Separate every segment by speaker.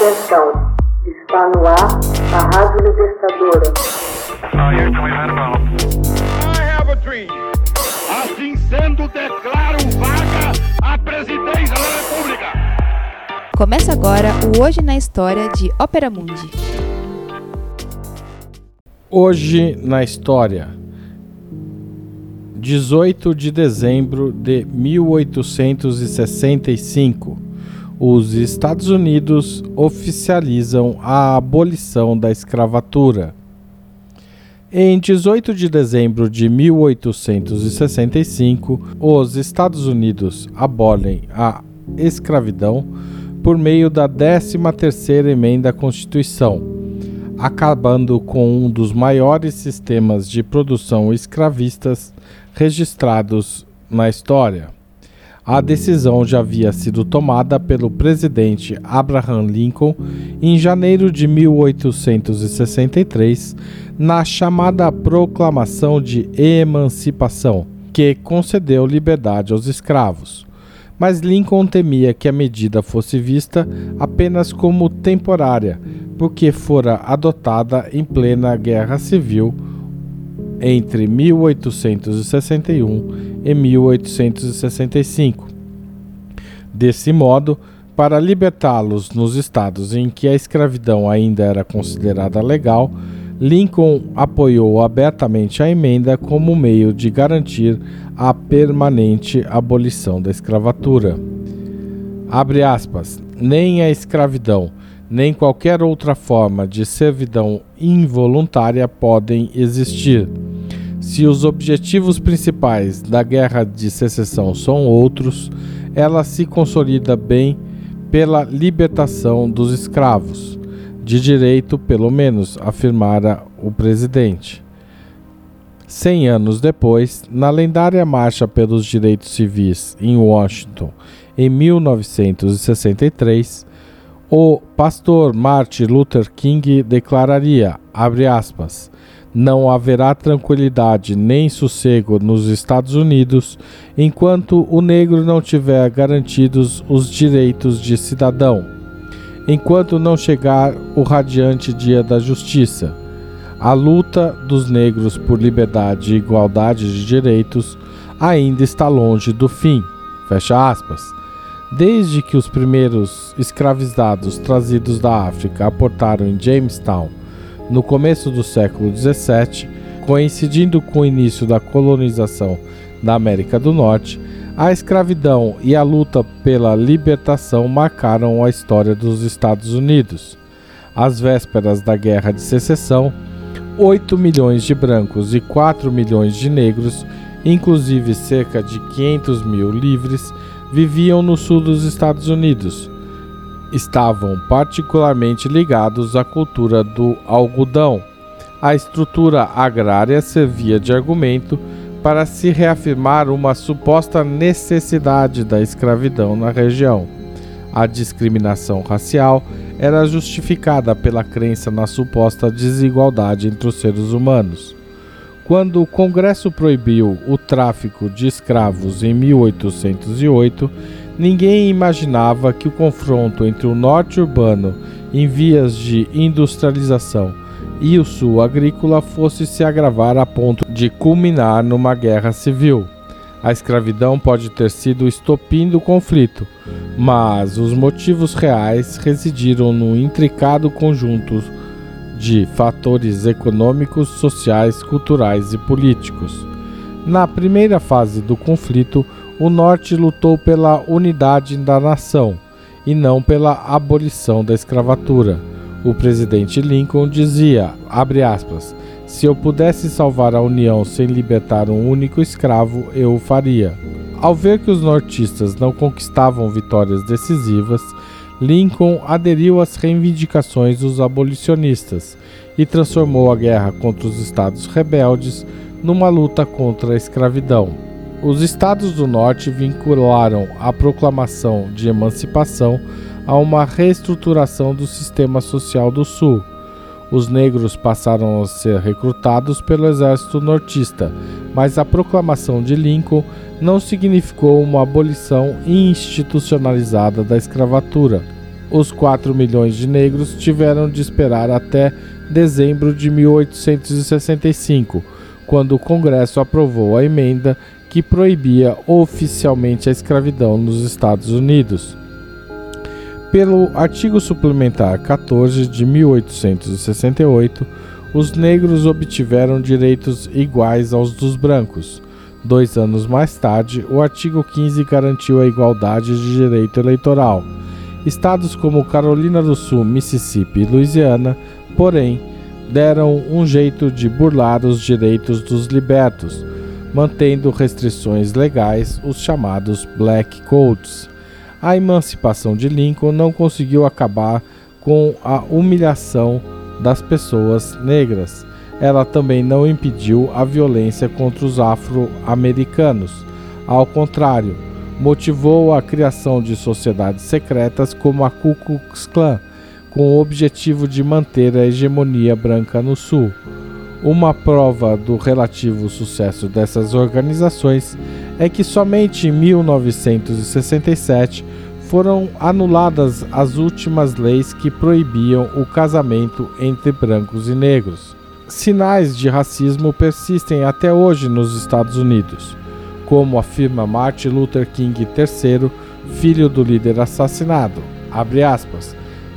Speaker 1: Atenção, está no ar a Rádio Libertadora.
Speaker 2: Assim sendo, declaro vaga a presidência da República.
Speaker 3: Começa agora o Hoje na História de Ópera Mundi.
Speaker 4: Hoje na História. 18 de dezembro de 1865 os Estados Unidos oficializam a abolição da escravatura. Em 18 de dezembro de 1865, os Estados Unidos abolem a escravidão por meio da 13ª emenda à Constituição, acabando com um dos maiores sistemas de produção escravistas registrados na história. A decisão já havia sido tomada pelo presidente Abraham Lincoln em janeiro de 1863, na chamada Proclamação de Emancipação, que concedeu liberdade aos escravos. Mas Lincoln temia que a medida fosse vista apenas como temporária, porque fora adotada em plena Guerra Civil entre 1861 e 1865. Desse modo, para libertá-los nos estados em que a escravidão ainda era considerada legal, Lincoln apoiou abertamente a emenda como meio de garantir a permanente abolição da escravatura. Abre aspas, nem a escravidão, nem qualquer outra forma de servidão involuntária podem existir se os objetivos principais da Guerra de Secessão são outros, ela se consolida bem pela libertação dos escravos, de direito, pelo menos, afirmara o presidente. Cem anos depois, na lendária Marcha pelos Direitos Civis em Washington, em 1963, o pastor Martin Luther King declararia, abre aspas, não haverá tranquilidade nem sossego nos Estados Unidos enquanto o negro não tiver garantidos os direitos de cidadão, enquanto não chegar o radiante dia da justiça. A luta dos negros por liberdade e igualdade de direitos ainda está longe do fim. Fecha aspas. Desde que os primeiros escravizados trazidos da África aportaram em Jamestown no começo do século XVII, coincidindo com o início da colonização da América do Norte, a escravidão e a luta pela libertação marcaram a história dos Estados Unidos. Às vésperas da Guerra de Secessão, 8 milhões de brancos e 4 milhões de negros, inclusive cerca de 500 mil livres, viviam no sul dos Estados Unidos, estavam particularmente ligados à cultura do algodão. A estrutura agrária servia de argumento para se reafirmar uma suposta necessidade da escravidão na região. A discriminação racial era justificada pela crença na suposta desigualdade entre os seres humanos. Quando o Congresso proibiu o tráfico de escravos em 1808, Ninguém imaginava que o confronto entre o norte urbano em vias de industrialização e o sul agrícola fosse se agravar a ponto de culminar numa guerra civil. A escravidão pode ter sido o estopim do conflito, mas os motivos reais residiram no intricado conjunto de fatores econômicos, sociais, culturais e políticos. Na primeira fase do conflito, o Norte lutou pela unidade da nação e não pela abolição da escravatura. O presidente Lincoln dizia, aspas, se eu pudesse salvar a União sem libertar um único escravo, eu o faria. Ao ver que os nortistas não conquistavam vitórias decisivas, Lincoln aderiu às reivindicações dos abolicionistas e transformou a guerra contra os estados rebeldes numa luta contra a escravidão. Os estados do norte vincularam a proclamação de emancipação a uma reestruturação do sistema social do sul. Os negros passaram a ser recrutados pelo exército nortista, mas a proclamação de Lincoln não significou uma abolição institucionalizada da escravatura. os 4 milhões de negros tiveram de esperar até dezembro de 1865, quando o Congresso aprovou a emenda que proibia oficialmente a escravidão nos Estados Unidos. Pelo artigo suplementar 14 de 1868, os negros obtiveram direitos iguais aos dos brancos. Dois anos mais tarde, o artigo 15 garantiu a igualdade de direito eleitoral. Estados como Carolina do Sul, Mississippi e Louisiana, porém, deram um jeito de burlar os direitos dos libertos, mantendo restrições legais, os chamados Black Codes. A emancipação de Lincoln não conseguiu acabar com a humilhação das pessoas negras. Ela também não impediu a violência contra os afro-americanos. Ao contrário, motivou a criação de sociedades secretas como a Ku Klux Klan, com o objetivo de manter a hegemonia branca no Sul. Uma prova do relativo sucesso dessas organizações é que somente em 1967 foram anuladas as últimas leis que proibiam o casamento entre brancos e negros. Sinais de racismo persistem até hoje nos Estados Unidos, como afirma Martin Luther King III, filho do líder assassinado.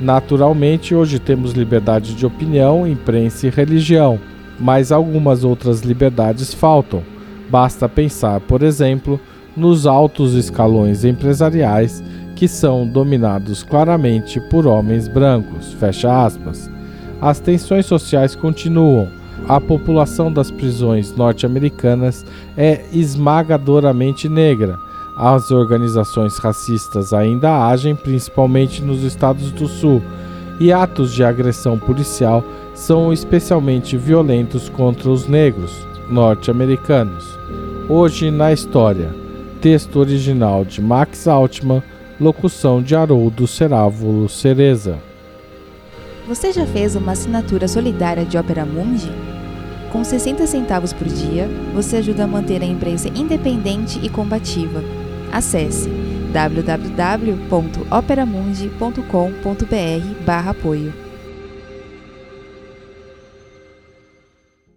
Speaker 4: Naturalmente, hoje temos liberdade de opinião, imprensa e religião, mas algumas outras liberdades faltam. Basta pensar, por exemplo, nos altos escalões empresariais que são dominados claramente por homens brancos. Fecha aspas. As tensões sociais continuam. A população das prisões norte-americanas é esmagadoramente negra. As organizações racistas ainda agem, principalmente nos estados do sul, e atos de agressão policial são especialmente violentos contra os negros norte-americanos. Hoje na história. Texto original de Max Altman Locução de Haroldo Cerávulo Cereza.
Speaker 3: Você já fez uma assinatura solidária de Opera Mundi? Com 60 centavos por dia, você ajuda a manter a imprensa independente e combativa. Acesse www.operamundi.com.br/apoio.